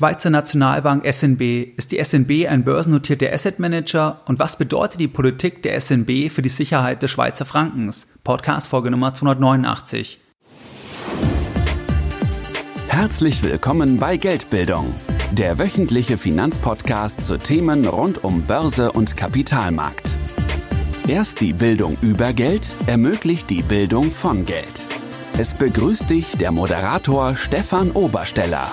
Schweizer Nationalbank SNB. Ist die SNB ein börsennotierter Asset Manager? Und was bedeutet die Politik der SNB für die Sicherheit des Schweizer Frankens? Podcast Folge Nummer 289. Herzlich willkommen bei Geldbildung, der wöchentliche Finanzpodcast zu Themen rund um Börse und Kapitalmarkt. Erst die Bildung über Geld ermöglicht die Bildung von Geld. Es begrüßt dich der Moderator Stefan Obersteller.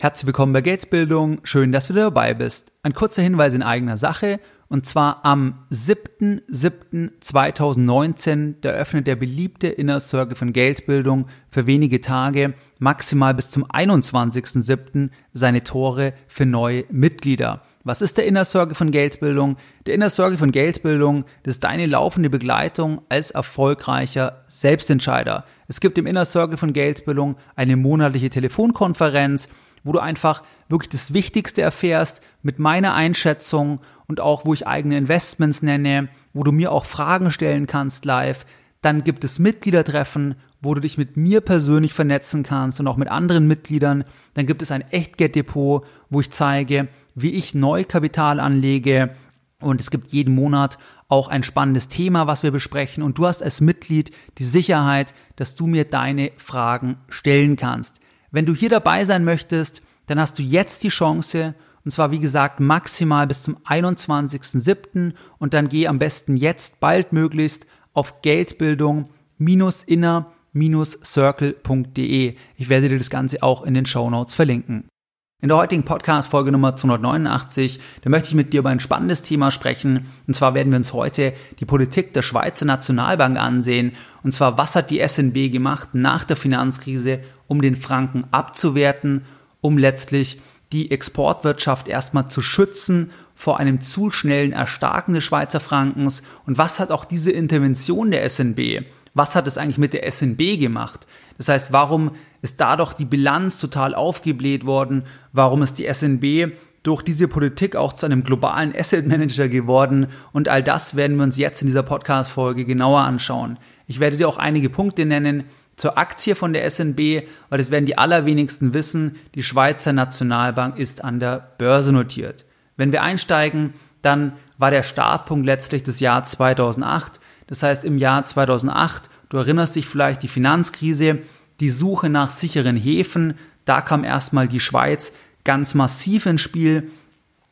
Herzlich willkommen bei Geldbildung. Schön, dass du dabei bist. Ein kurzer Hinweis in eigener Sache. Und zwar am 7.7.2019, da öffnet der beliebte Inner Circle von Geldbildung für wenige Tage, maximal bis zum 21.7. seine Tore für neue Mitglieder. Was ist der Inner Circle von Geldbildung? Der Inner Circle von Geldbildung, das ist deine laufende Begleitung als erfolgreicher Selbstentscheider. Es gibt im Inner Circle von Geldbildung eine monatliche Telefonkonferenz, wo du einfach wirklich das Wichtigste erfährst mit meiner Einschätzung und auch, wo ich eigene Investments nenne, wo du mir auch Fragen stellen kannst live. Dann gibt es Mitgliedertreffen, wo du dich mit mir persönlich vernetzen kannst und auch mit anderen Mitgliedern. Dann gibt es ein Echtgeld-Depot, wo ich zeige, wie ich Neukapital anlege. Und es gibt jeden Monat auch ein spannendes Thema, was wir besprechen. Und du hast als Mitglied die Sicherheit, dass du mir deine Fragen stellen kannst. Wenn du hier dabei sein möchtest, dann hast du jetzt die Chance, und zwar wie gesagt maximal bis zum 21.07. und dann geh am besten jetzt baldmöglichst auf Geldbildung-inner-circle.de. Ich werde dir das Ganze auch in den Show Notes verlinken. In der heutigen Podcast-Folge Nummer 289, da möchte ich mit dir über ein spannendes Thema sprechen. Und zwar werden wir uns heute die Politik der Schweizer Nationalbank ansehen. Und zwar, was hat die SNB gemacht nach der Finanzkrise, um den Franken abzuwerten, um letztlich die Exportwirtschaft erstmal zu schützen vor einem zu schnellen Erstarken des Schweizer Frankens. Und was hat auch diese Intervention der SNB, was hat es eigentlich mit der SNB gemacht? Das heißt, warum ist dadurch die Bilanz total aufgebläht worden? Warum ist die SNB durch diese Politik auch zu einem globalen Asset Manager geworden? Und all das werden wir uns jetzt in dieser Podcast-Folge genauer anschauen. Ich werde dir auch einige Punkte nennen zur Aktie von der SNB, weil das werden die allerwenigsten wissen. Die Schweizer Nationalbank ist an der Börse notiert. Wenn wir einsteigen, dann war der Startpunkt letztlich das Jahr 2008. Das heißt, im Jahr 2008 Du erinnerst dich vielleicht die Finanzkrise, die Suche nach sicheren Häfen, da kam erstmal die Schweiz ganz massiv ins Spiel.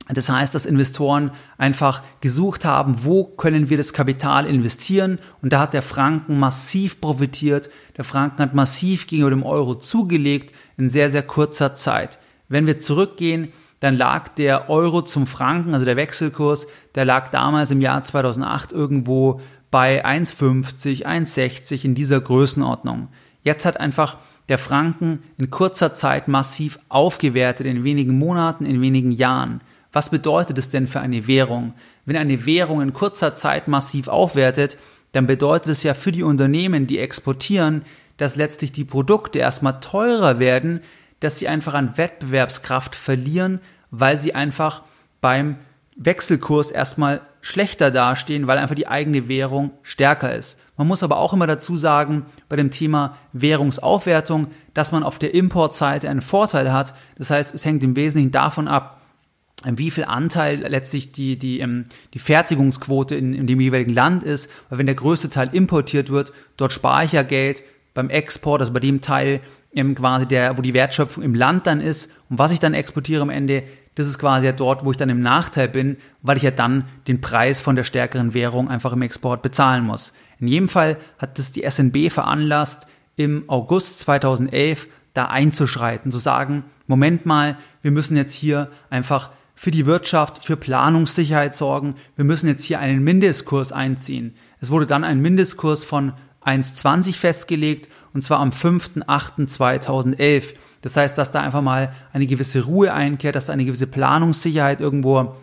Das heißt, dass Investoren einfach gesucht haben, wo können wir das Kapital investieren? Und da hat der Franken massiv profitiert. Der Franken hat massiv gegenüber dem Euro zugelegt in sehr, sehr kurzer Zeit. Wenn wir zurückgehen, dann lag der Euro zum Franken, also der Wechselkurs, der lag damals im Jahr 2008 irgendwo bei 1,50, 1,60 in dieser Größenordnung. Jetzt hat einfach der Franken in kurzer Zeit massiv aufgewertet, in wenigen Monaten, in wenigen Jahren. Was bedeutet es denn für eine Währung? Wenn eine Währung in kurzer Zeit massiv aufwertet, dann bedeutet es ja für die Unternehmen, die exportieren, dass letztlich die Produkte erstmal teurer werden, dass sie einfach an Wettbewerbskraft verlieren, weil sie einfach beim Wechselkurs erstmal schlechter dastehen, weil einfach die eigene Währung stärker ist. Man muss aber auch immer dazu sagen, bei dem Thema Währungsaufwertung, dass man auf der Importseite einen Vorteil hat. Das heißt, es hängt im Wesentlichen davon ab, wie viel Anteil letztlich die, die, ähm, die Fertigungsquote in, in dem jeweiligen Land ist. Weil wenn der größte Teil importiert wird, dort spare ich ja Geld. Beim Export, also bei dem Teil ähm, quasi der, wo die Wertschöpfung im Land dann ist und was ich dann exportiere am Ende, das ist quasi ja dort, wo ich dann im Nachteil bin, weil ich ja dann den Preis von der stärkeren Währung einfach im Export bezahlen muss. In jedem Fall hat das die SNB veranlasst, im August 2011 da einzuschreiten, zu sagen, Moment mal, wir müssen jetzt hier einfach für die Wirtschaft, für Planungssicherheit sorgen, wir müssen jetzt hier einen Mindestkurs einziehen. Es wurde dann ein Mindestkurs von 1,20 festgelegt und zwar am 5.8.2011. Das heißt, dass da einfach mal eine gewisse Ruhe einkehrt, dass da eine gewisse Planungssicherheit irgendwo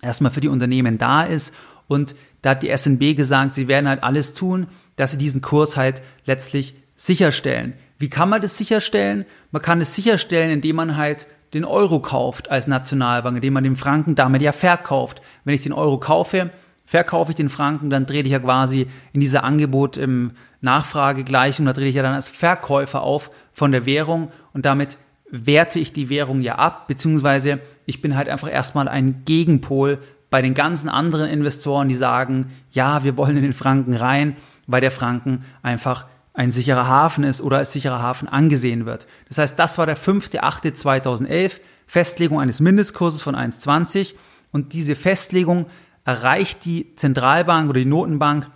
erstmal für die Unternehmen da ist. Und da hat die SNB gesagt, sie werden halt alles tun, dass sie diesen Kurs halt letztlich sicherstellen. Wie kann man das sicherstellen? Man kann es sicherstellen, indem man halt den Euro kauft als Nationalbank, indem man den Franken damit ja verkauft. Wenn ich den Euro kaufe, verkaufe ich den Franken, dann drehe ich ja quasi in dieser Angebot im Nachfragegleichung, da drehe ich ja dann als Verkäufer auf von der Währung und damit werte ich die Währung ja ab, beziehungsweise ich bin halt einfach erstmal ein Gegenpol bei den ganzen anderen Investoren, die sagen, ja, wir wollen in den Franken rein, weil der Franken einfach ein sicherer Hafen ist oder als sicherer Hafen angesehen wird. Das heißt, das war der 5.8.2011, Festlegung eines Mindestkurses von 1,20 und diese Festlegung erreicht die Zentralbank oder die Notenbank,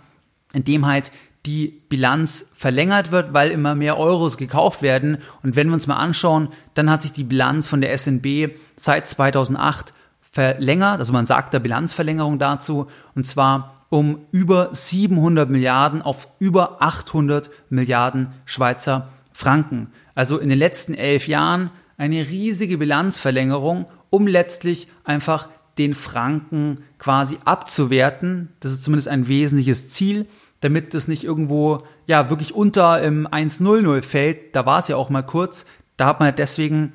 indem halt die Bilanz verlängert wird, weil immer mehr Euros gekauft werden. Und wenn wir uns mal anschauen, dann hat sich die Bilanz von der SNB seit 2008 verlängert. Also man sagt da Bilanzverlängerung dazu. Und zwar um über 700 Milliarden auf über 800 Milliarden Schweizer Franken. Also in den letzten elf Jahren eine riesige Bilanzverlängerung, um letztlich einfach den Franken quasi abzuwerten. Das ist zumindest ein wesentliches Ziel damit das nicht irgendwo ja wirklich unter im 1-0-0 fällt. Da war es ja auch mal kurz. Da hat man deswegen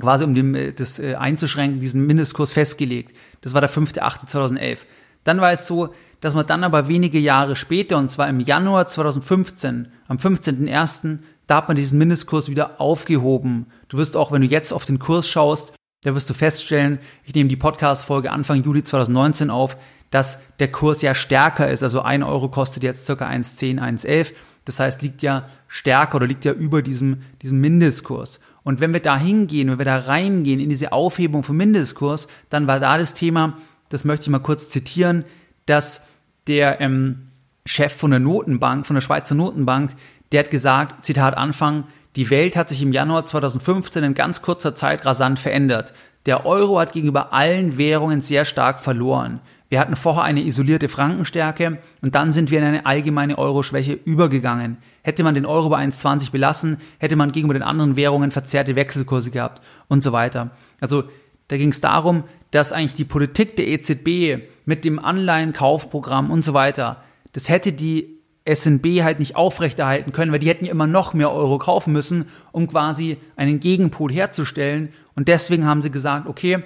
quasi, um dem, äh, das äh, einzuschränken, diesen Mindestkurs festgelegt. Das war der 5.8.2011. Dann war es so, dass man dann aber wenige Jahre später, und zwar im Januar 2015, am 15.01., da hat man diesen Mindestkurs wieder aufgehoben. Du wirst auch, wenn du jetzt auf den Kurs schaust, da wirst du feststellen, ich nehme die Podcast-Folge Anfang Juli 2019 auf, dass der Kurs ja stärker ist. Also ein Euro kostet jetzt circa 1,10, 1,11. Das heißt, liegt ja stärker oder liegt ja über diesem, diesem Mindestkurs. Und wenn wir da hingehen, wenn wir da reingehen in diese Aufhebung vom Mindestkurs, dann war da das Thema, das möchte ich mal kurz zitieren, dass der ähm, Chef von der Notenbank, von der Schweizer Notenbank, der hat gesagt, Zitat Anfang, die Welt hat sich im Januar 2015 in ganz kurzer Zeit rasant verändert. Der Euro hat gegenüber allen Währungen sehr stark verloren. Wir hatten vorher eine isolierte Frankenstärke und dann sind wir in eine allgemeine Euroschwäche übergegangen. Hätte man den Euro bei 1,20 belassen, hätte man gegenüber den anderen Währungen verzerrte Wechselkurse gehabt und so weiter. Also da ging es darum, dass eigentlich die Politik der EZB mit dem Anleihenkaufprogramm und so weiter, das hätte die SNB halt nicht aufrechterhalten können, weil die hätten ja immer noch mehr Euro kaufen müssen, um quasi einen Gegenpol herzustellen. Und deswegen haben sie gesagt, okay,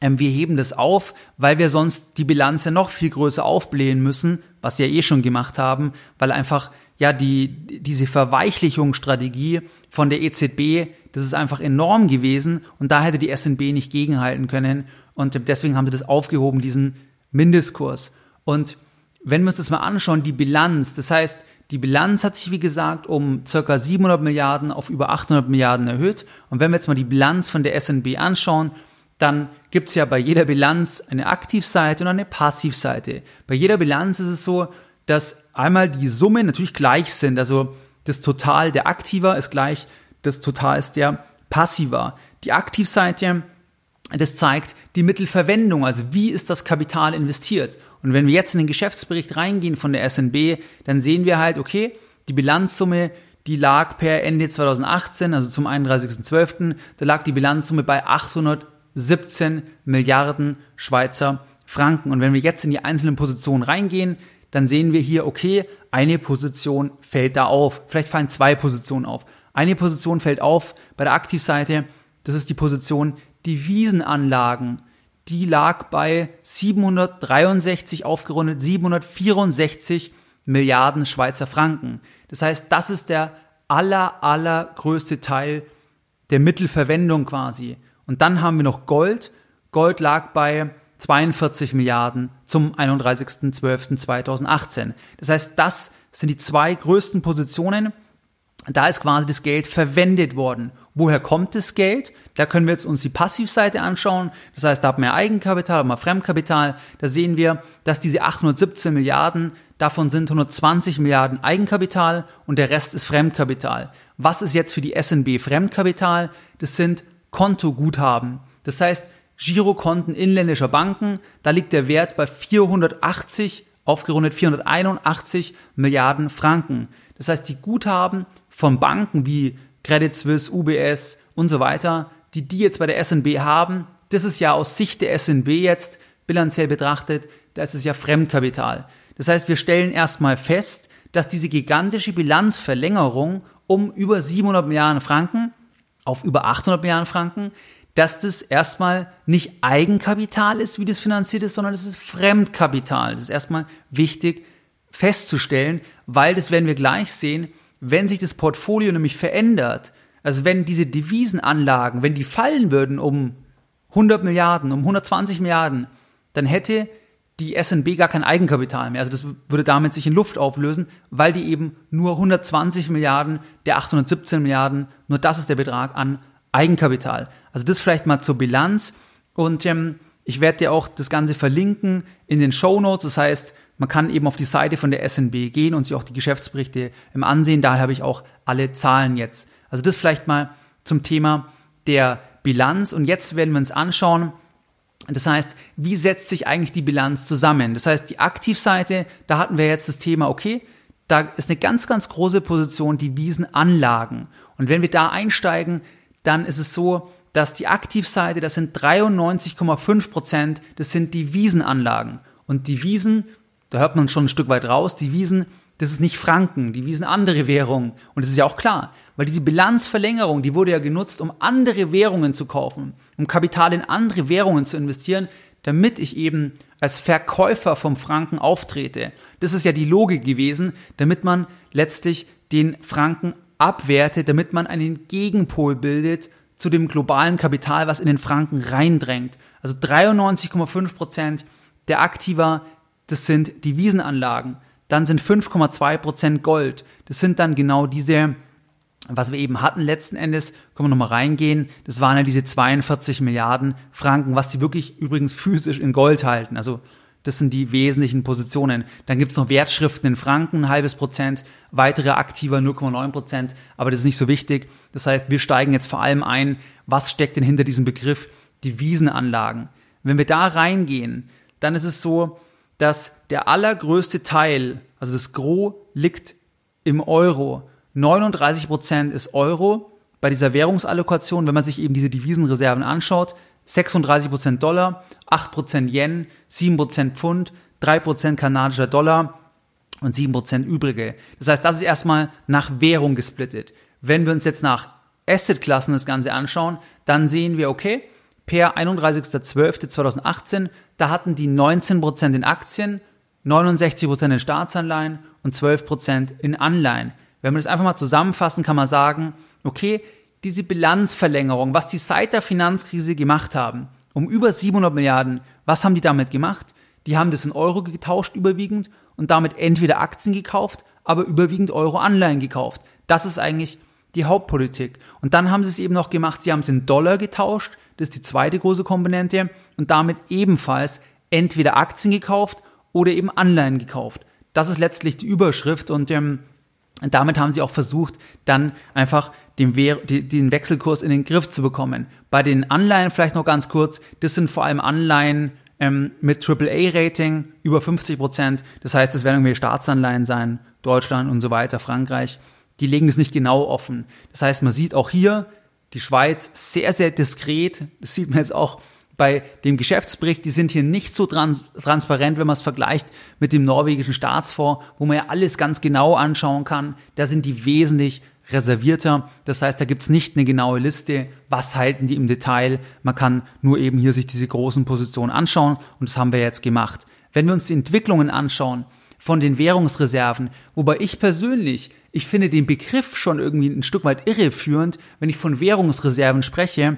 wir heben das auf, weil wir sonst die Bilanz ja noch viel größer aufblähen müssen, was wir ja eh schon gemacht haben, weil einfach ja die diese Verweichlichungsstrategie von der EZB, das ist einfach enorm gewesen und da hätte die SNB nicht gegenhalten können und deswegen haben sie das aufgehoben, diesen Mindestkurs. Und wenn wir uns das mal anschauen, die Bilanz, das heißt, die Bilanz hat sich, wie gesagt, um circa 700 Milliarden auf über 800 Milliarden erhöht. Und wenn wir jetzt mal die Bilanz von der SNB anschauen, dann gibt es ja bei jeder Bilanz eine Aktivseite und eine Passivseite. Bei jeder Bilanz ist es so, dass einmal die Summen natürlich gleich sind. Also das Total der Aktiver ist gleich das Total der Passiver. Die Aktivseite, das zeigt die Mittelverwendung, also wie ist das Kapital investiert. Und wenn wir jetzt in den Geschäftsbericht reingehen von der SNB, dann sehen wir halt, okay, die Bilanzsumme, die lag per Ende 2018, also zum 31.12., da lag die Bilanzsumme bei 800 17 Milliarden Schweizer Franken. Und wenn wir jetzt in die einzelnen Positionen reingehen, dann sehen wir hier, okay, eine Position fällt da auf. Vielleicht fallen zwei Positionen auf. Eine Position fällt auf bei der Aktivseite. Das ist die Position Devisenanlagen. Die lag bei 763 aufgerundet 764 Milliarden Schweizer Franken. Das heißt, das ist der aller, allergrößte Teil der Mittelverwendung quasi. Und dann haben wir noch Gold. Gold lag bei 42 Milliarden zum 31.12.2018. Das heißt, das sind die zwei größten Positionen. Da ist quasi das Geld verwendet worden. Woher kommt das Geld? Da können wir jetzt uns die Passivseite anschauen. Das heißt, da haben wir Eigenkapital, haben wir Fremdkapital. Da sehen wir, dass diese 817 Milliarden, davon sind 120 Milliarden Eigenkapital und der Rest ist Fremdkapital. Was ist jetzt für die SNB Fremdkapital? Das sind Kontoguthaben. Das heißt, Girokonten inländischer Banken, da liegt der Wert bei 480, aufgerundet 481 Milliarden Franken. Das heißt, die Guthaben von Banken wie Credit Suisse, UBS und so weiter, die die jetzt bei der SNB haben, das ist ja aus Sicht der SNB jetzt bilanziell betrachtet, das ist ja Fremdkapital. Das heißt, wir stellen erstmal fest, dass diese gigantische Bilanzverlängerung um über 700 Milliarden Franken auf über 800 Milliarden Franken, dass das erstmal nicht Eigenkapital ist, wie das finanziert ist, sondern es ist Fremdkapital. Das ist erstmal wichtig festzustellen, weil das werden wir gleich sehen, wenn sich das Portfolio nämlich verändert, Also wenn diese Devisenanlagen, wenn die fallen würden um 100 Milliarden, um 120 Milliarden, dann hätte die SNB gar kein Eigenkapital mehr. Also das würde damit sich in Luft auflösen, weil die eben nur 120 Milliarden der 817 Milliarden, nur das ist der Betrag an Eigenkapital. Also das vielleicht mal zur Bilanz. Und ähm, ich werde dir auch das Ganze verlinken in den Show Notes. Das heißt, man kann eben auf die Seite von der SNB gehen und sich auch die Geschäftsberichte ähm, ansehen. Daher habe ich auch alle Zahlen jetzt. Also das vielleicht mal zum Thema der Bilanz. Und jetzt werden wir uns anschauen, das heißt, wie setzt sich eigentlich die Bilanz zusammen? Das heißt, die Aktivseite, da hatten wir jetzt das Thema, okay, da ist eine ganz, ganz große Position die Wiesenanlagen. Und wenn wir da einsteigen, dann ist es so, dass die Aktivseite, das sind 93,5 Prozent, das sind die Wiesenanlagen. Und die Wiesen, da hört man schon ein Stück weit raus, die Wiesen, das ist nicht Franken, die Wiesen andere Währungen. Und das ist ja auch klar, weil diese Bilanzverlängerung, die wurde ja genutzt, um andere Währungen zu kaufen, um Kapital in andere Währungen zu investieren, damit ich eben als Verkäufer vom Franken auftrete. Das ist ja die Logik gewesen, damit man letztlich den Franken abwertet, damit man einen Gegenpol bildet zu dem globalen Kapital, was in den Franken reindrängt. Also 93,5 Prozent der Aktiva, das sind Devisenanlagen. Dann sind 5,2 Prozent Gold. Das sind dann genau diese was wir eben hatten letzten Endes, können wir nochmal reingehen, das waren ja diese 42 Milliarden Franken, was die wirklich übrigens physisch in Gold halten. Also das sind die wesentlichen Positionen. Dann gibt's noch Wertschriften in Franken, ein halbes Prozent, weitere aktiver 0,9 Prozent, aber das ist nicht so wichtig. Das heißt, wir steigen jetzt vor allem ein, was steckt denn hinter diesem Begriff Devisenanlagen. Wenn wir da reingehen, dann ist es so, dass der allergrößte Teil, also das Gros, liegt im Euro. 39% ist Euro bei dieser Währungsallokation, wenn man sich eben diese Devisenreserven anschaut. 36% Dollar, 8% Yen, 7% Pfund, 3% kanadischer Dollar und 7% übrige. Das heißt, das ist erstmal nach Währung gesplittet. Wenn wir uns jetzt nach Assetklassen das Ganze anschauen, dann sehen wir, okay, per 31.12.2018, da hatten die 19% in Aktien, 69% in Staatsanleihen und 12% in Anleihen. Wenn wir das einfach mal zusammenfassen, kann man sagen, okay, diese Bilanzverlängerung, was die seit der Finanzkrise gemacht haben, um über 700 Milliarden, was haben die damit gemacht? Die haben das in Euro getauscht überwiegend und damit entweder Aktien gekauft, aber überwiegend Euro-Anleihen gekauft. Das ist eigentlich die Hauptpolitik. Und dann haben sie es eben noch gemacht, sie haben es in Dollar getauscht, das ist die zweite große Komponente, und damit ebenfalls entweder Aktien gekauft oder eben Anleihen gekauft. Das ist letztlich die Überschrift und ähm, damit haben sie auch versucht, dann einfach den, den, Wechselkurs in den Griff zu bekommen. Bei den Anleihen vielleicht noch ganz kurz, das sind vor allem Anleihen ähm, mit AAA-Rating über 50 Prozent. Das heißt, es werden irgendwelche Staatsanleihen sein, Deutschland und so weiter, Frankreich. Die legen es nicht genau offen. Das heißt, man sieht auch hier die Schweiz sehr, sehr diskret. Das sieht man jetzt auch bei dem Geschäftsbericht, die sind hier nicht so trans transparent, wenn man es vergleicht mit dem norwegischen Staatsfonds, wo man ja alles ganz genau anschauen kann. Da sind die wesentlich reservierter. Das heißt, da gibt's nicht eine genaue Liste, was halten die im Detail. Man kann nur eben hier sich diese großen Positionen anschauen und das haben wir jetzt gemacht. Wenn wir uns die Entwicklungen anschauen von den Währungsreserven, wobei ich persönlich, ich finde den Begriff schon irgendwie ein Stück weit irreführend, wenn ich von Währungsreserven spreche,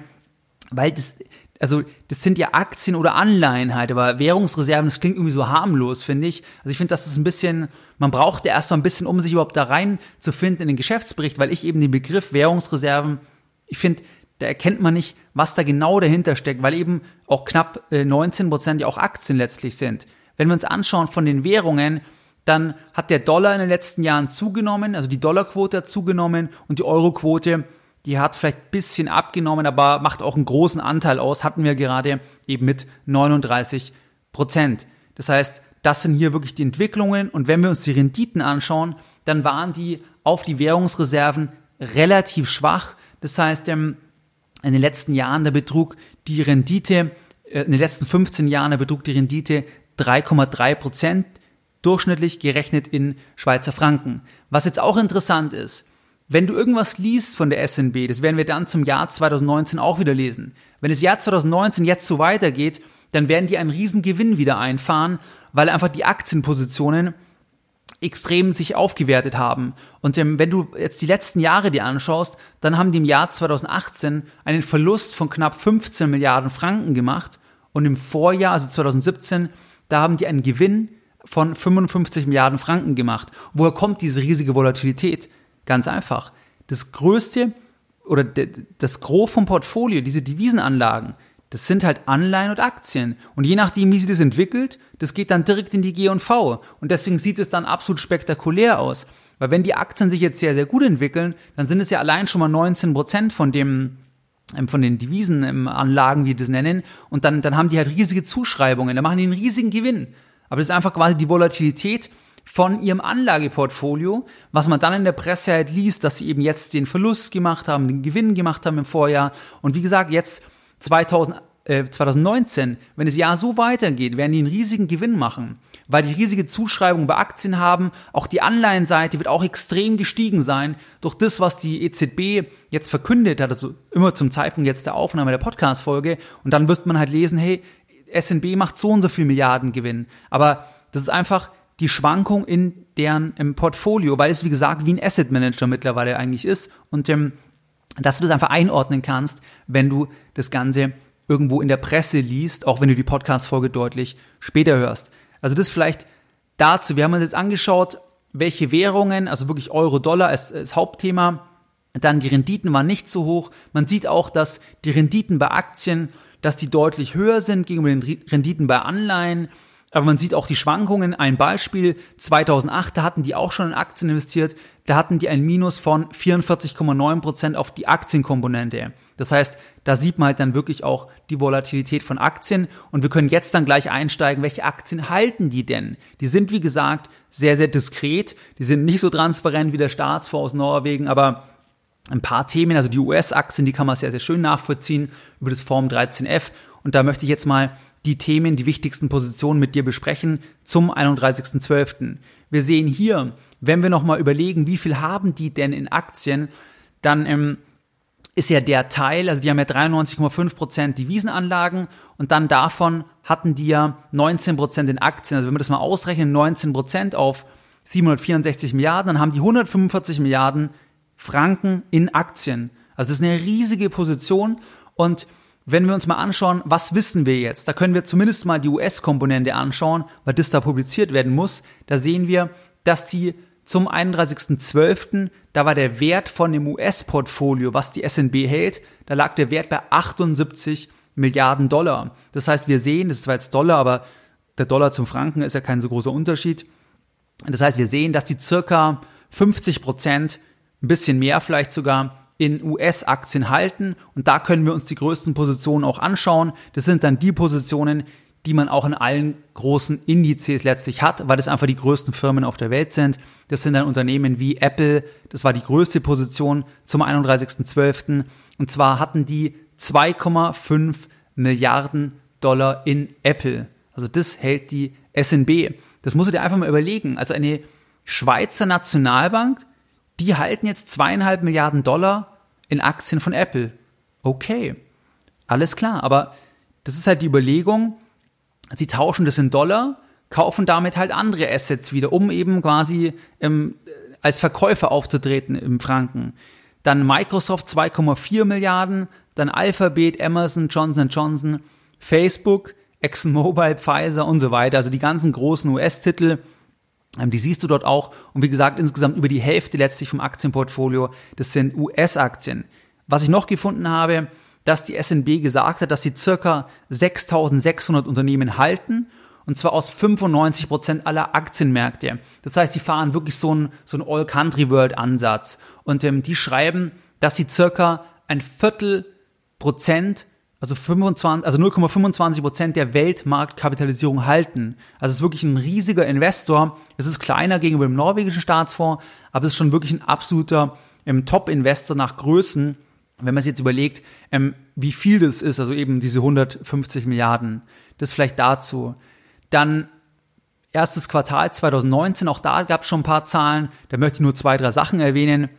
weil das, also das sind ja Aktien oder Anleihen halt, aber Währungsreserven, das klingt irgendwie so harmlos, finde ich. Also ich finde, das ist ein bisschen, man braucht ja erstmal ein bisschen, um sich überhaupt da rein zu finden in den Geschäftsbericht, weil ich eben den Begriff Währungsreserven, ich finde, da erkennt man nicht, was da genau dahinter steckt, weil eben auch knapp 19 äh, Prozent ja auch Aktien letztlich sind. Wenn wir uns anschauen von den Währungen, dann hat der Dollar in den letzten Jahren zugenommen, also die Dollarquote hat zugenommen und die Euroquote die hat vielleicht ein bisschen abgenommen, aber macht auch einen großen Anteil aus, hatten wir gerade eben mit 39 Prozent. Das heißt, das sind hier wirklich die Entwicklungen und wenn wir uns die Renditen anschauen, dann waren die auf die Währungsreserven relativ schwach. Das heißt, ähm, in den letzten Jahren, da betrug die Rendite, äh, in den letzten 15 Jahren, da betrug die Rendite 3,3 Prozent, durchschnittlich gerechnet in Schweizer Franken. Was jetzt auch interessant ist, wenn du irgendwas liest von der SNB, das werden wir dann zum Jahr 2019 auch wieder lesen. Wenn das Jahr 2019 jetzt so weitergeht, dann werden die einen riesen Gewinn wieder einfahren, weil einfach die Aktienpositionen extrem sich aufgewertet haben. Und ähm, wenn du jetzt die letzten Jahre dir anschaust, dann haben die im Jahr 2018 einen Verlust von knapp 15 Milliarden Franken gemacht und im Vorjahr, also 2017, da haben die einen Gewinn von 55 Milliarden Franken gemacht. Woher kommt diese riesige Volatilität? Ganz einfach. Das größte oder das Gros vom Portfolio, diese Devisenanlagen, das sind halt Anleihen und Aktien. Und je nachdem, wie sich das entwickelt, das geht dann direkt in die G&V. Und deswegen sieht es dann absolut spektakulär aus. Weil wenn die Aktien sich jetzt sehr, sehr gut entwickeln, dann sind es ja allein schon mal 19 Prozent von dem, ähm, von den Devisenanlagen, wie wir das nennen. Und dann, dann haben die halt riesige Zuschreibungen. Da machen die einen riesigen Gewinn. Aber das ist einfach quasi die Volatilität von ihrem Anlageportfolio, was man dann in der Presse halt liest, dass sie eben jetzt den Verlust gemacht haben, den Gewinn gemacht haben im Vorjahr. Und wie gesagt, jetzt 2000, äh, 2019, wenn das Jahr so weitergeht, werden die einen riesigen Gewinn machen, weil die riesige Zuschreibung bei Aktien haben. Auch die Anleihenseite wird auch extrem gestiegen sein durch das, was die EZB jetzt verkündet hat, also immer zum Zeitpunkt jetzt der Aufnahme der Podcast-Folge. Und dann wird man halt lesen, hey, SNB macht so und so viel Milliarden Gewinn. Aber das ist einfach die Schwankung in deren im Portfolio, weil es wie gesagt wie ein Asset Manager mittlerweile eigentlich ist und ähm, dass du das einfach einordnen kannst, wenn du das Ganze irgendwo in der Presse liest, auch wenn du die Podcast-Folge deutlich später hörst. Also das vielleicht dazu. Wir haben uns jetzt angeschaut, welche Währungen, also wirklich Euro, Dollar als, als Hauptthema, dann die Renditen waren nicht so hoch. Man sieht auch, dass die Renditen bei Aktien, dass die deutlich höher sind gegenüber den Renditen bei Anleihen. Aber man sieht auch die Schwankungen. Ein Beispiel, 2008, da hatten die auch schon in Aktien investiert. Da hatten die ein Minus von 44,9 Prozent auf die Aktienkomponente. Das heißt, da sieht man halt dann wirklich auch die Volatilität von Aktien. Und wir können jetzt dann gleich einsteigen, welche Aktien halten die denn? Die sind, wie gesagt, sehr, sehr diskret. Die sind nicht so transparent wie der Staatsfonds aus Norwegen, aber ein paar Themen, also die US-Aktien, die kann man sehr, sehr schön nachvollziehen über das Form 13F. Und da möchte ich jetzt mal die Themen, die wichtigsten Positionen mit dir besprechen zum 31.12. Wir sehen hier, wenn wir nochmal überlegen, wie viel haben die denn in Aktien, dann ähm, ist ja der Teil, also die haben ja 93,5% Devisenanlagen und dann davon hatten die ja 19% in Aktien. Also wenn wir das mal ausrechnen, 19% auf 764 Milliarden, dann haben die 145 Milliarden Franken in Aktien. Also das ist eine riesige Position und wenn wir uns mal anschauen, was wissen wir jetzt, da können wir zumindest mal die US-Komponente anschauen, weil das da publiziert werden muss. Da sehen wir, dass die zum 31.12., da war der Wert von dem US-Portfolio, was die SNB hält, da lag der Wert bei 78 Milliarden Dollar. Das heißt, wir sehen, das ist zwar jetzt Dollar, aber der Dollar zum Franken ist ja kein so großer Unterschied. Das heißt, wir sehen, dass die circa 50 Prozent, ein bisschen mehr vielleicht sogar, in US-Aktien halten. Und da können wir uns die größten Positionen auch anschauen. Das sind dann die Positionen, die man auch in allen großen Indizes letztlich hat, weil das einfach die größten Firmen auf der Welt sind. Das sind dann Unternehmen wie Apple, das war die größte Position zum 31.12. Und zwar hatten die 2,5 Milliarden Dollar in Apple. Also das hält die SNB. Das musst du dir einfach mal überlegen. Also eine Schweizer Nationalbank die halten jetzt zweieinhalb Milliarden Dollar in Aktien von Apple. Okay, alles klar, aber das ist halt die Überlegung, sie tauschen das in Dollar, kaufen damit halt andere Assets wieder, um eben quasi ähm, als Verkäufer aufzutreten im Franken. Dann Microsoft 2,4 Milliarden, dann Alphabet, Amazon, Johnson Johnson, Facebook, ExxonMobil, Pfizer und so weiter. Also die ganzen großen US-Titel die siehst du dort auch. Und wie gesagt, insgesamt über die Hälfte letztlich vom Aktienportfolio, das sind US-Aktien. Was ich noch gefunden habe, dass die SNB gesagt hat, dass sie circa 6600 Unternehmen halten und zwar aus 95 Prozent aller Aktienmärkte. Das heißt, die fahren wirklich so einen so All-Country-World-Ansatz und ähm, die schreiben, dass sie circa ein Viertel Prozent also 25, also 0,25 Prozent der Weltmarktkapitalisierung halten. Also es ist wirklich ein riesiger Investor. Es ist kleiner gegenüber dem norwegischen Staatsfonds, aber es ist schon wirklich ein absoluter ähm, Top-Investor nach Größen. Wenn man sich jetzt überlegt, ähm, wie viel das ist, also eben diese 150 Milliarden, das vielleicht dazu. Dann erstes Quartal 2019, auch da gab es schon ein paar Zahlen. Da möchte ich nur zwei, drei Sachen erwähnen.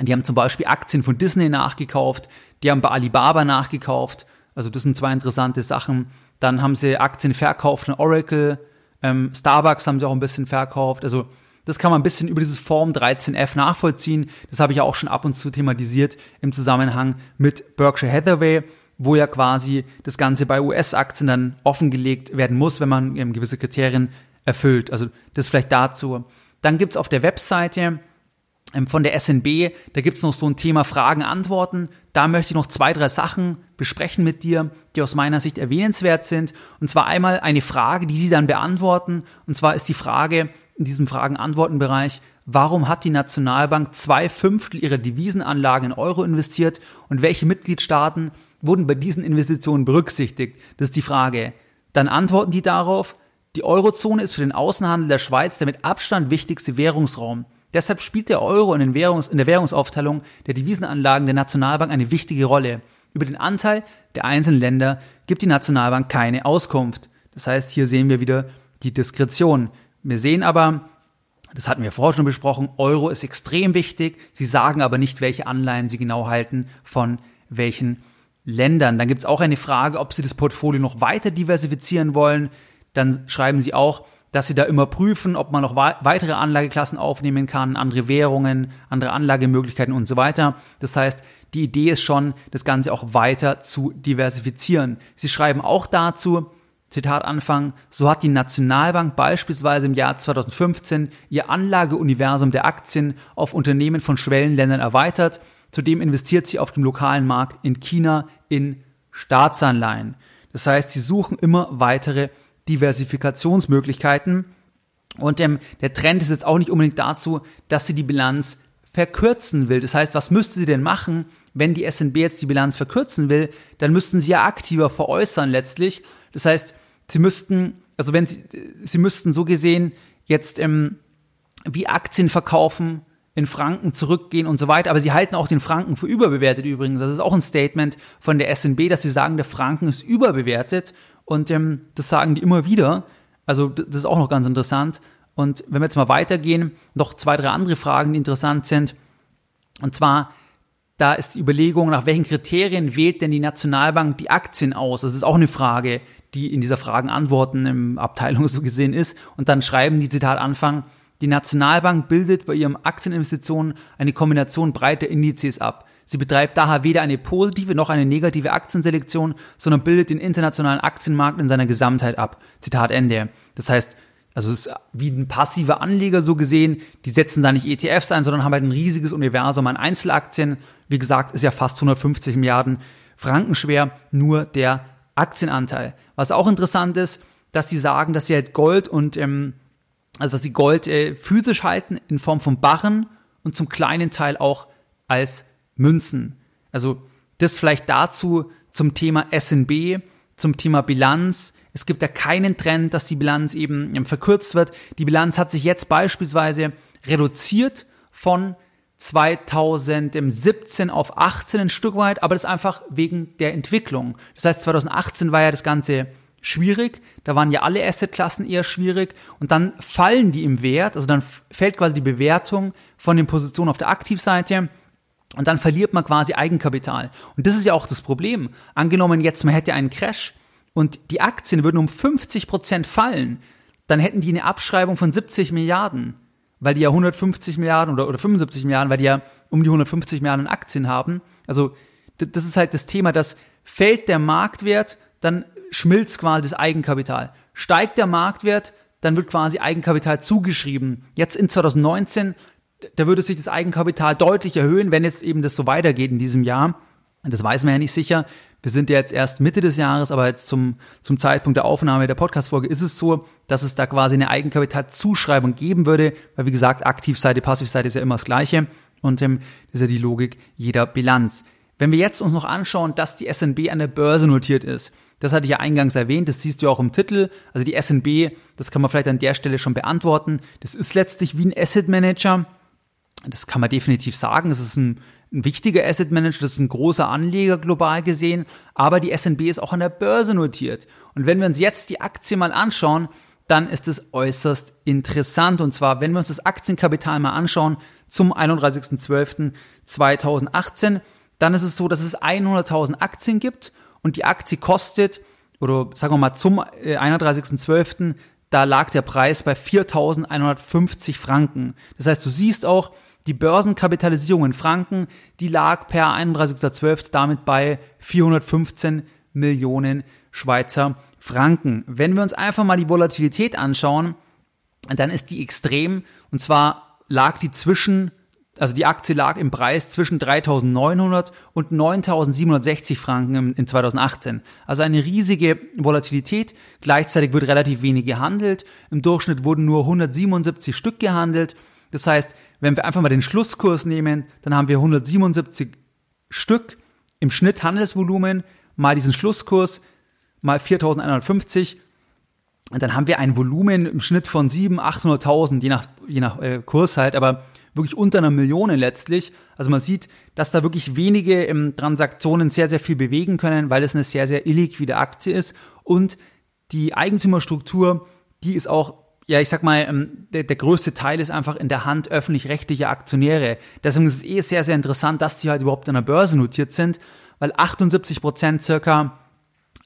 Die haben zum Beispiel Aktien von Disney nachgekauft, die haben bei Alibaba nachgekauft. Also das sind zwei interessante Sachen. Dann haben sie Aktien verkauft von Oracle, ähm, Starbucks haben sie auch ein bisschen verkauft. Also Das kann man ein bisschen über dieses Form 13F nachvollziehen. Das habe ich auch schon ab und zu thematisiert im Zusammenhang mit Berkshire Hathaway, wo ja quasi das Ganze bei US-Aktien dann offengelegt werden muss, wenn man eben gewisse Kriterien erfüllt. Also das vielleicht dazu. Dann gibt's auf der Webseite ähm, von der SNB, da gibt's noch so ein Thema Fragen, Antworten. Da möchte ich noch zwei, drei Sachen besprechen mit dir, die aus meiner Sicht erwähnenswert sind. Und zwar einmal eine Frage, die Sie dann beantworten. Und zwar ist die Frage in diesem Fragen-Antworten-Bereich, warum hat die Nationalbank zwei Fünftel ihrer Devisenanlagen in Euro investiert und welche Mitgliedstaaten wurden bei diesen Investitionen berücksichtigt? Das ist die Frage. Dann antworten die darauf, die Eurozone ist für den Außenhandel der Schweiz der mit Abstand wichtigste Währungsraum. Deshalb spielt der Euro in, Währungs-, in der Währungsaufteilung der Devisenanlagen der Nationalbank eine wichtige Rolle. Über den Anteil der einzelnen Länder gibt die Nationalbank keine Auskunft. Das heißt, hier sehen wir wieder die Diskretion. Wir sehen aber, das hatten wir vorher schon besprochen, Euro ist extrem wichtig. Sie sagen aber nicht, welche Anleihen sie genau halten von welchen Ländern. Dann gibt es auch eine Frage, ob sie das Portfolio noch weiter diversifizieren wollen. Dann schreiben sie auch, dass sie da immer prüfen, ob man noch weitere Anlageklassen aufnehmen kann, andere Währungen, andere Anlagemöglichkeiten und so weiter. Das heißt, die Idee ist schon, das Ganze auch weiter zu diversifizieren. Sie schreiben auch dazu, Zitat Anfang, so hat die Nationalbank beispielsweise im Jahr 2015 ihr Anlageuniversum der Aktien auf Unternehmen von Schwellenländern erweitert. Zudem investiert sie auf dem lokalen Markt in China in Staatsanleihen. Das heißt, sie suchen immer weitere Diversifikationsmöglichkeiten. Und ähm, der Trend ist jetzt auch nicht unbedingt dazu, dass sie die Bilanz verkürzen will. Das heißt, was müsste sie denn machen, wenn die SNB jetzt die Bilanz verkürzen will? Dann müssten sie ja aktiver veräußern letztlich. Das heißt, sie müssten, also wenn sie, sie müssten so gesehen jetzt ähm, wie Aktien verkaufen, in Franken zurückgehen und so weiter. Aber sie halten auch den Franken für überbewertet übrigens. Das ist auch ein Statement von der SNB, dass sie sagen, der Franken ist überbewertet. Und ähm, das sagen die immer wieder. Also das ist auch noch ganz interessant. Und wenn wir jetzt mal weitergehen, noch zwei, drei andere Fragen, die interessant sind. Und zwar, da ist die Überlegung, nach welchen Kriterien wählt denn die Nationalbank die Aktien aus? Das ist auch eine Frage, die in dieser Fragen-Antworten im Abteilung so gesehen ist. Und dann schreiben die Zitat Anfang, die Nationalbank bildet bei ihren Aktieninvestitionen eine Kombination breiter Indizes ab. Sie betreibt daher weder eine positive noch eine negative Aktienselektion, sondern bildet den internationalen Aktienmarkt in seiner Gesamtheit ab. Zitat Ende. Das heißt, also es ist wie ein passiver Anleger so gesehen, die setzen da nicht ETFs ein, sondern haben halt ein riesiges Universum an Einzelaktien. Wie gesagt, ist ja fast 150 Milliarden Franken schwer, nur der Aktienanteil. Was auch interessant ist, dass sie sagen, dass sie halt Gold und ähm, also dass sie Gold äh, physisch halten in Form von Barren und zum kleinen Teil auch als Münzen. Also das vielleicht dazu zum Thema SNB, zum Thema Bilanz. Es gibt ja keinen Trend, dass die Bilanz eben ähm, verkürzt wird. Die Bilanz hat sich jetzt beispielsweise reduziert von 2017 auf 18 ein Stück weit, aber das ist einfach wegen der Entwicklung. Das heißt, 2018 war ja das Ganze schwierig, da waren ja alle Assetklassen eher schwierig und dann fallen die im Wert, also dann fällt quasi die Bewertung von den Positionen auf der Aktivseite und dann verliert man quasi Eigenkapital. Und das ist ja auch das Problem. Angenommen jetzt, man hätte einen Crash und die Aktien würden um 50 Prozent fallen, dann hätten die eine Abschreibung von 70 Milliarden, weil die ja 150 Milliarden oder, oder 75 Milliarden, weil die ja um die 150 Milliarden Aktien haben. Also das ist halt das Thema, dass fällt der Marktwert, dann schmilzt quasi das Eigenkapital. Steigt der Marktwert, dann wird quasi Eigenkapital zugeschrieben. Jetzt in 2019 da würde sich das Eigenkapital deutlich erhöhen, wenn jetzt eben das so weitergeht in diesem Jahr. Das weiß man ja nicht sicher. Wir sind ja jetzt erst Mitte des Jahres, aber jetzt zum, zum Zeitpunkt der Aufnahme der Podcast-Folge ist es so, dass es da quasi eine Eigenkapitalzuschreibung geben würde, weil wie gesagt, Aktivseite, Passivseite ist ja immer das Gleiche und ähm, das ist ja die Logik jeder Bilanz. Wenn wir jetzt uns noch anschauen, dass die SNB an der Börse notiert ist, das hatte ich ja eingangs erwähnt, das siehst du auch im Titel. Also die SNB, das kann man vielleicht an der Stelle schon beantworten. Das ist letztlich wie ein Asset Manager das kann man definitiv sagen. Es ist ein, ein wichtiger Asset Manager, das ist ein großer Anleger global gesehen, aber die S&B ist auch an der Börse notiert. Und wenn wir uns jetzt die Aktie mal anschauen, dann ist es äußerst interessant. Und zwar, wenn wir uns das Aktienkapital mal anschauen zum 31.12.2018, dann ist es so, dass es 100.000 Aktien gibt und die Aktie kostet, oder sagen wir mal zum 31.12. Da lag der Preis bei 4.150 Franken. Das heißt, du siehst auch, die Börsenkapitalisierung in Franken, die lag per 31.12. damit bei 415 Millionen Schweizer Franken. Wenn wir uns einfach mal die Volatilität anschauen, dann ist die extrem und zwar lag die zwischen also die Aktie lag im Preis zwischen 3.900 und 9.760 Franken in 2018. Also eine riesige Volatilität. Gleichzeitig wird relativ wenig gehandelt. Im Durchschnitt wurden nur 177 Stück gehandelt. Das heißt, wenn wir einfach mal den Schlusskurs nehmen, dann haben wir 177 Stück im Schnitt Handelsvolumen mal diesen Schlusskurs mal 4.150 und dann haben wir ein Volumen im Schnitt von 700.000, 800.000, je nach, je nach äh, Kurs halt, aber wirklich unter einer Million letztlich. Also man sieht, dass da wirklich wenige ähm, Transaktionen sehr, sehr viel bewegen können, weil es eine sehr, sehr illiquide Aktie ist. Und die Eigentümerstruktur, die ist auch, ja, ich sag mal, ähm, der, der größte Teil ist einfach in der Hand öffentlich-rechtlicher Aktionäre. Deswegen ist es eh sehr, sehr interessant, dass die halt überhaupt an der Börse notiert sind, weil 78 Prozent circa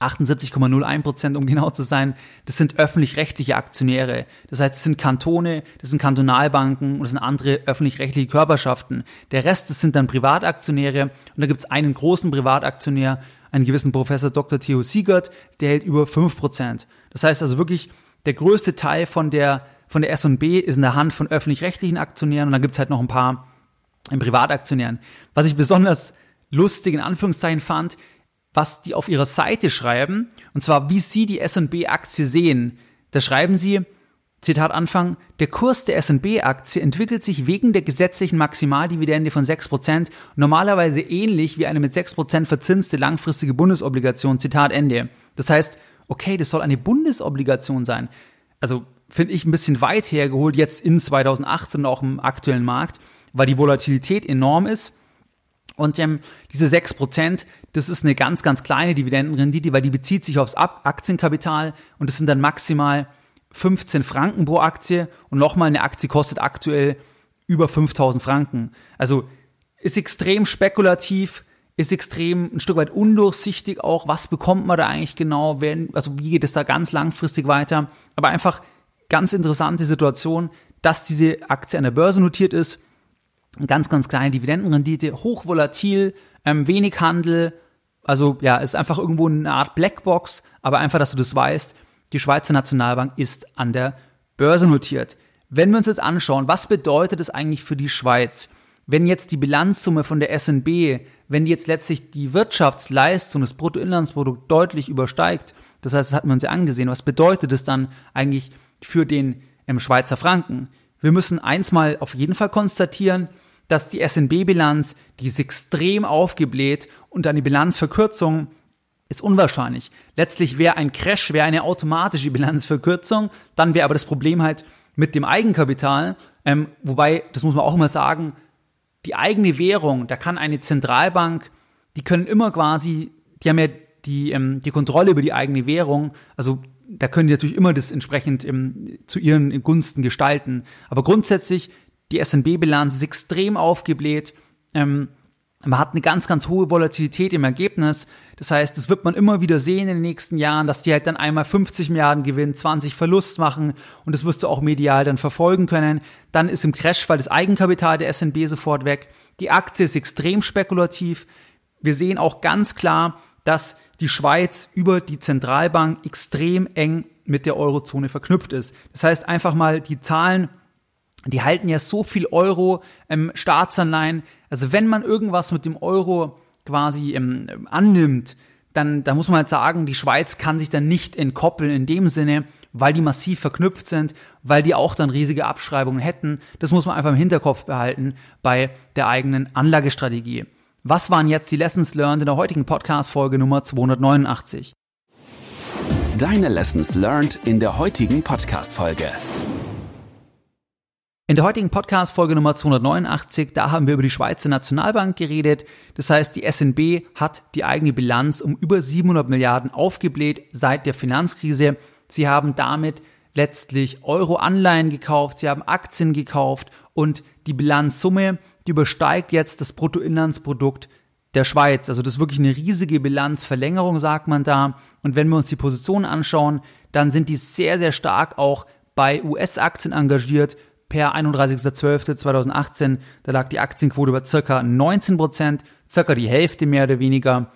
78,01 Prozent, um genau zu sein, das sind öffentlich-rechtliche Aktionäre. Das heißt, es sind Kantone, das sind Kantonalbanken und das sind andere öffentlich-rechtliche Körperschaften. Der Rest, das sind dann Privataktionäre und da gibt es einen großen Privataktionär, einen gewissen Professor Dr. Theo Siegert, der hält über 5 Prozent. Das heißt also wirklich, der größte Teil von der, von der S&B ist in der Hand von öffentlich-rechtlichen Aktionären und dann gibt es halt noch ein paar Privataktionären. Was ich besonders lustig in Anführungszeichen fand, was die auf ihrer Seite schreiben, und zwar wie sie die S&B-Aktie sehen. Da schreiben sie, Zitat Anfang, der Kurs der S&B-Aktie entwickelt sich wegen der gesetzlichen Maximaldividende von 6% normalerweise ähnlich wie eine mit 6% verzinste langfristige Bundesobligation. Zitat Ende. Das heißt, okay, das soll eine Bundesobligation sein. Also finde ich ein bisschen weit hergeholt jetzt in 2018 auch im aktuellen Markt, weil die Volatilität enorm ist und ähm, diese 6%, das ist eine ganz, ganz kleine Dividendenrendite, weil die bezieht sich aufs Aktienkapital und das sind dann maximal 15 Franken pro Aktie und nochmal eine Aktie kostet aktuell über 5000 Franken. Also ist extrem spekulativ, ist extrem ein Stück weit undurchsichtig auch, was bekommt man da eigentlich genau, wenn, also wie geht es da ganz langfristig weiter, aber einfach ganz interessante Situation, dass diese Aktie an der Börse notiert ist ganz, ganz kleine Dividendenrendite, hochvolatil, ähm, wenig Handel. Also ja, ist einfach irgendwo eine Art Blackbox, aber einfach, dass du das weißt, die Schweizer Nationalbank ist an der Börse notiert. Wenn wir uns jetzt anschauen, was bedeutet das eigentlich für die Schweiz? Wenn jetzt die Bilanzsumme von der SNB, wenn jetzt letztlich die Wirtschaftsleistung, das Bruttoinlandsprodukt deutlich übersteigt, das heißt, das hatten wir uns ja angesehen, was bedeutet das dann eigentlich für den ähm, Schweizer Franken? Wir müssen eins mal auf jeden Fall konstatieren, dass die SNB-Bilanz, die ist extrem aufgebläht und eine Bilanzverkürzung ist unwahrscheinlich. Letztlich wäre ein Crash, wäre eine automatische Bilanzverkürzung, dann wäre aber das Problem halt mit dem Eigenkapital, ähm, wobei, das muss man auch immer sagen, die eigene Währung, da kann eine Zentralbank, die können immer quasi, die haben ja die, ähm, die Kontrolle über die eigene Währung, also da können die natürlich immer das entsprechend ähm, zu ihren Gunsten gestalten. Aber grundsätzlich die S&B-Bilanz ist extrem aufgebläht. Ähm, man hat eine ganz, ganz hohe Volatilität im Ergebnis. Das heißt, das wird man immer wieder sehen in den nächsten Jahren, dass die halt dann einmal 50 Milliarden Gewinn, 20 Verlust machen und das wirst du auch medial dann verfolgen können. Dann ist im Crashfall das Eigenkapital der S&B sofort weg. Die Aktie ist extrem spekulativ. Wir sehen auch ganz klar, dass die Schweiz über die Zentralbank extrem eng mit der Eurozone verknüpft ist. Das heißt einfach mal die Zahlen die halten ja so viel Euro ähm, Staatsanleihen. Also wenn man irgendwas mit dem Euro quasi ähm, annimmt, dann, dann muss man halt sagen, die Schweiz kann sich dann nicht entkoppeln in dem Sinne, weil die massiv verknüpft sind, weil die auch dann riesige Abschreibungen hätten. Das muss man einfach im Hinterkopf behalten bei der eigenen Anlagestrategie. Was waren jetzt die Lessons learned in der heutigen Podcast-Folge Nummer 289? Deine Lessons learned in der heutigen Podcast-Folge. In der heutigen Podcast-Folge Nummer 289, da haben wir über die Schweizer Nationalbank geredet. Das heißt, die SNB hat die eigene Bilanz um über 700 Milliarden aufgebläht seit der Finanzkrise. Sie haben damit letztlich Euro-Anleihen gekauft, sie haben Aktien gekauft und die Bilanzsumme, die übersteigt jetzt das Bruttoinlandsprodukt der Schweiz. Also das ist wirklich eine riesige Bilanzverlängerung, sagt man da. Und wenn wir uns die Position anschauen, dann sind die sehr, sehr stark auch bei US-Aktien engagiert. Per 31.12.2018, da lag die Aktienquote bei circa 19%, circa die Hälfte mehr oder weniger.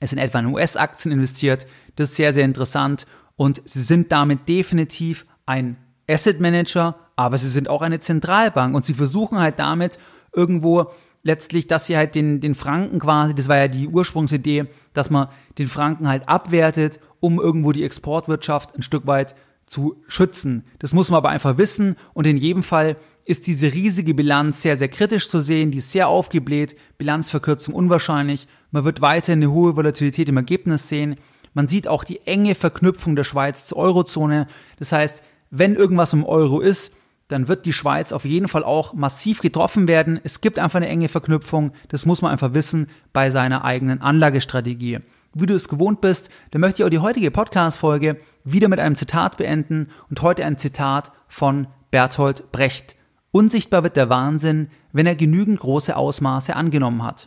Es sind etwa in US-Aktien investiert. Das ist sehr, sehr interessant. Und sie sind damit definitiv ein Asset Manager, aber sie sind auch eine Zentralbank und sie versuchen halt damit irgendwo letztlich, dass sie halt den, den Franken quasi, das war ja die Ursprungsidee, dass man den Franken halt abwertet, um irgendwo die Exportwirtschaft ein Stück weit zu schützen. Das muss man aber einfach wissen und in jedem Fall ist diese riesige Bilanz sehr, sehr kritisch zu sehen, die ist sehr aufgebläht, Bilanzverkürzung unwahrscheinlich, man wird weiterhin eine hohe Volatilität im Ergebnis sehen, man sieht auch die enge Verknüpfung der Schweiz zur Eurozone, das heißt, wenn irgendwas im Euro ist, dann wird die Schweiz auf jeden Fall auch massiv getroffen werden. Es gibt einfach eine enge Verknüpfung, das muss man einfach wissen bei seiner eigenen Anlagestrategie. Wie du es gewohnt bist, dann möchte ich auch die heutige Podcast-Folge wieder mit einem Zitat beenden und heute ein Zitat von Berthold Brecht. Unsichtbar wird der Wahnsinn, wenn er genügend große Ausmaße angenommen hat.